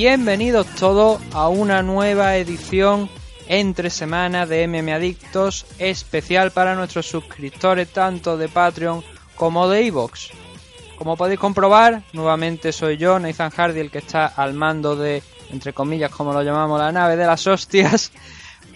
Bienvenidos todos a una nueva edición entre semanas de MM Adictos especial para nuestros suscriptores tanto de Patreon como de Evox. Como podéis comprobar, nuevamente soy yo, Nathan Hardy, el que está al mando de, entre comillas, como lo llamamos, la nave de las hostias,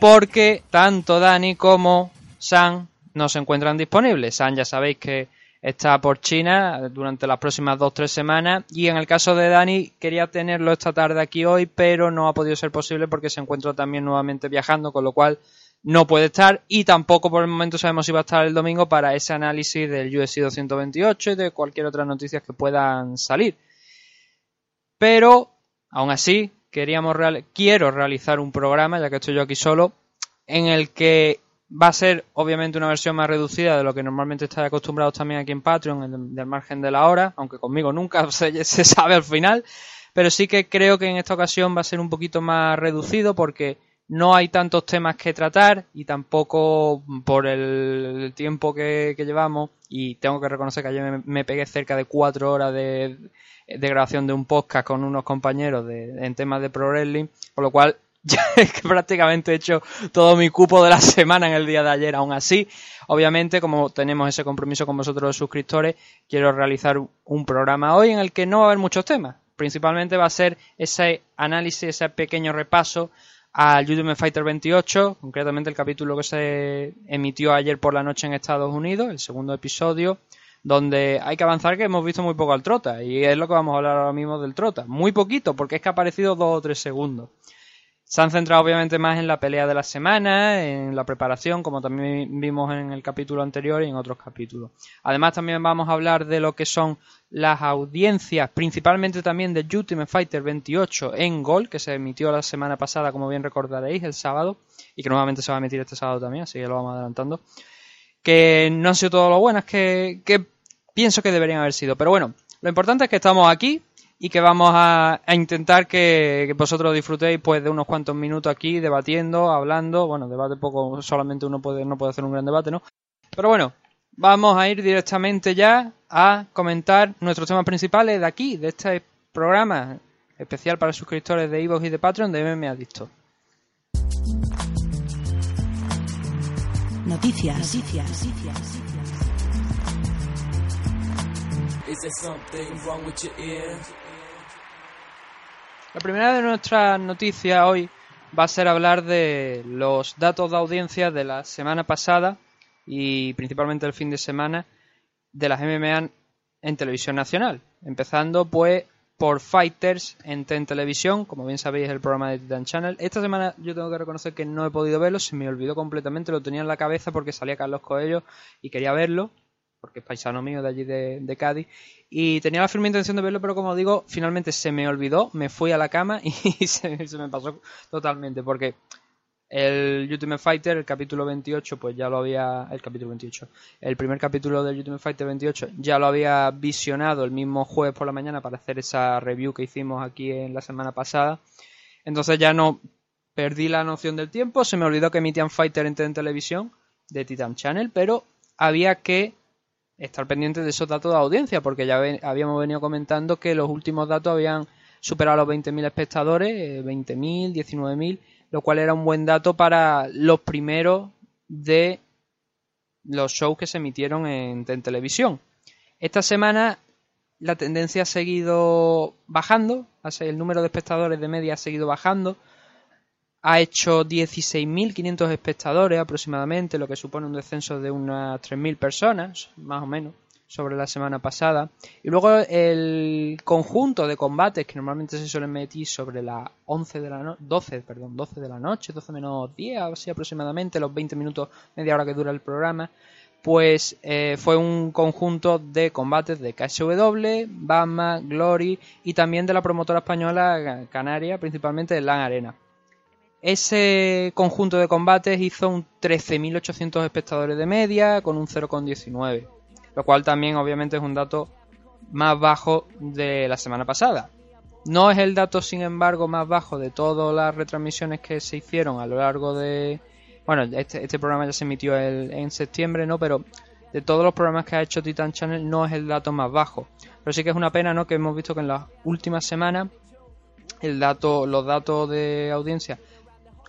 porque tanto Dani como San no se encuentran disponibles. San ya sabéis que está por China durante las próximas 2-3 semanas. Y en el caso de Dani quería tenerlo esta tarde aquí hoy pero no ha podido ser posible porque se encuentra también nuevamente viajando con lo cual no puede estar. Y tampoco por el momento sabemos si va a estar el domingo para ese análisis del UFC 228 y de cualquier otra noticia que puedan salir. Pero aún así queríamos real quiero realizar un programa ya que estoy yo aquí solo en el que Va a ser obviamente una versión más reducida de lo que normalmente estáis acostumbrados también aquí en Patreon, del margen de la hora, aunque conmigo nunca se, se sabe al final. Pero sí que creo que en esta ocasión va a ser un poquito más reducido porque no hay tantos temas que tratar y tampoco por el tiempo que, llevamos y tengo que reconocer que ayer me, me pegué cerca de cuatro horas de, de grabación de un podcast con unos compañeros de, en temas de pro wrestling, con lo cual ya que prácticamente he hecho todo mi cupo de la semana en el día de ayer. Aún así, obviamente, como tenemos ese compromiso con vosotros los suscriptores, quiero realizar un programa hoy en el que no va a haber muchos temas. Principalmente va a ser ese análisis, ese pequeño repaso al Ultimate Fighter 28, concretamente el capítulo que se emitió ayer por la noche en Estados Unidos, el segundo episodio, donde hay que avanzar que hemos visto muy poco al Trota, y es lo que vamos a hablar ahora mismo del Trota. Muy poquito, porque es que ha aparecido dos o tres segundos. Se han centrado obviamente más en la pelea de la semana, en la preparación, como también vimos en el capítulo anterior y en otros capítulos. Además también vamos a hablar de lo que son las audiencias, principalmente también de Ultimate Fighter 28 en Gol, que se emitió la semana pasada, como bien recordaréis, el sábado, y que nuevamente se va a emitir este sábado también, así que lo vamos adelantando. Que no han sido todo lo buenas que, que pienso que deberían haber sido. Pero bueno, lo importante es que estamos aquí y que vamos a, a intentar que, que vosotros disfrutéis pues de unos cuantos minutos aquí debatiendo, hablando, bueno, debate poco, solamente uno puede, no puede hacer un gran debate, ¿no? Pero bueno, vamos a ir directamente ya a comentar nuestros temas principales de aquí, de este programa especial para suscriptores de Evox y de Patreon de MM Adicto. Noticias. Noticias. Is there something wrong with your ear? La primera de nuestras noticias hoy va a ser hablar de los datos de audiencia de la semana pasada y principalmente el fin de semana de las MMA en televisión nacional. Empezando pues por Fighters en TEN Televisión, como bien sabéis el programa de Titan Channel. Esta semana yo tengo que reconocer que no he podido verlo, se me olvidó completamente, lo tenía en la cabeza porque salía Carlos Coelho y quería verlo, porque es paisano mío de allí de, de Cádiz, y tenía la firme intención de verlo, pero como digo, finalmente se me olvidó, me fui a la cama y se, me pasó totalmente, porque el Ultimate Fighter, el capítulo 28, pues ya lo había. El capítulo 28. El primer capítulo del Ultimate Fighter 28 ya lo había visionado el mismo jueves por la mañana para hacer esa review que hicimos aquí en la semana pasada. Entonces ya no perdí la noción del tiempo. Se me olvidó que emitían Fighter en televisión de Titan Channel, pero había que estar pendiente de esos datos de audiencia, porque ya habíamos venido comentando que los últimos datos habían superado los 20.000 espectadores, eh, 20.000, 19.000, lo cual era un buen dato para los primeros de los shows que se emitieron en, en televisión. Esta semana la tendencia ha seguido bajando, el número de espectadores de media ha seguido bajando, ha hecho 16.500 espectadores aproximadamente, lo que supone un descenso de unas 3.000 personas, más o menos, sobre la semana pasada. Y luego el conjunto de combates que normalmente se suelen meter sobre las 11 de la no 12, perdón, 12 de la noche, 12 menos 10, así aproximadamente, los 20 minutos, media hora que dura el programa, pues eh, fue un conjunto de combates de KSW, Bama, Glory y también de la promotora española Canaria, principalmente de LAN Arena. Ese conjunto de combates hizo un 13.800 espectadores de media con un 0,19, lo cual también obviamente es un dato más bajo de la semana pasada. No es el dato, sin embargo, más bajo de todas las retransmisiones que se hicieron a lo largo de, bueno, este, este, programa ya se emitió en septiembre, ¿no? Pero de todos los programas que ha hecho Titan Channel no es el dato más bajo. Pero sí que es una pena, ¿no? Que hemos visto que en las últimas semanas el dato, los datos de audiencia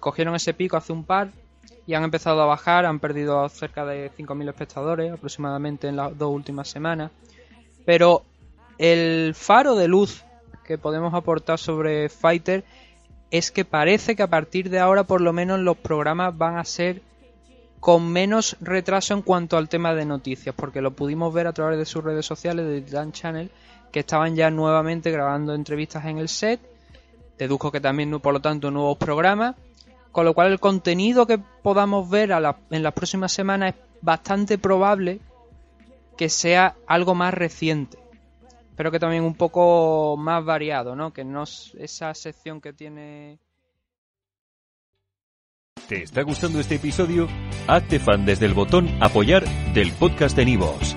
cogieron ese pico hace un par y han empezado a bajar, han perdido cerca de 5.000 espectadores aproximadamente en las dos últimas semanas. Pero el faro de luz que podemos aportar sobre Fighter es que parece que a partir de ahora por lo menos los programas van a ser con menos retraso en cuanto al tema de noticias, porque lo pudimos ver a través de sus redes sociales de Dan Channel, que estaban ya nuevamente grabando entrevistas en el set. Deduzco que también, por lo tanto, nuevos programas. Con lo cual, el contenido que podamos ver en las próximas semanas es bastante probable que sea algo más reciente pero que también un poco más variado, ¿no? Que no es esa sección que tiene... ¿Te está gustando este episodio? Hazte fan desde el botón apoyar del podcast de Nivos.